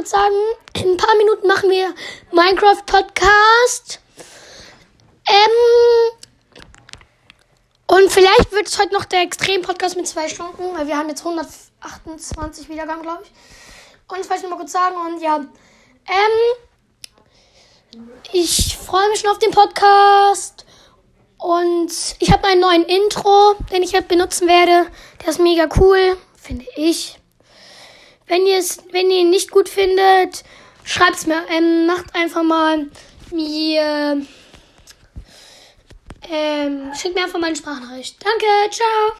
kurz sagen, in ein paar Minuten machen wir Minecraft Podcast. Ähm, und vielleicht wird es heute noch der Extrem-Podcast mit zwei Stunden, weil wir haben jetzt 128 Wiedergaben, glaube ich. Und das wollte ich noch mal kurz sagen. Und ja, ähm, ich freue mich schon auf den Podcast. Und ich habe einen neuen Intro, den ich halt benutzen werde. Der ist mega cool, finde ich. Wenn ihr es, wenn ihr ihn nicht gut findet, schreibt's mir. Ähm, macht einfach mal mir. Ähm, schickt mir einfach mal eine Sprachnachricht. Danke, ciao.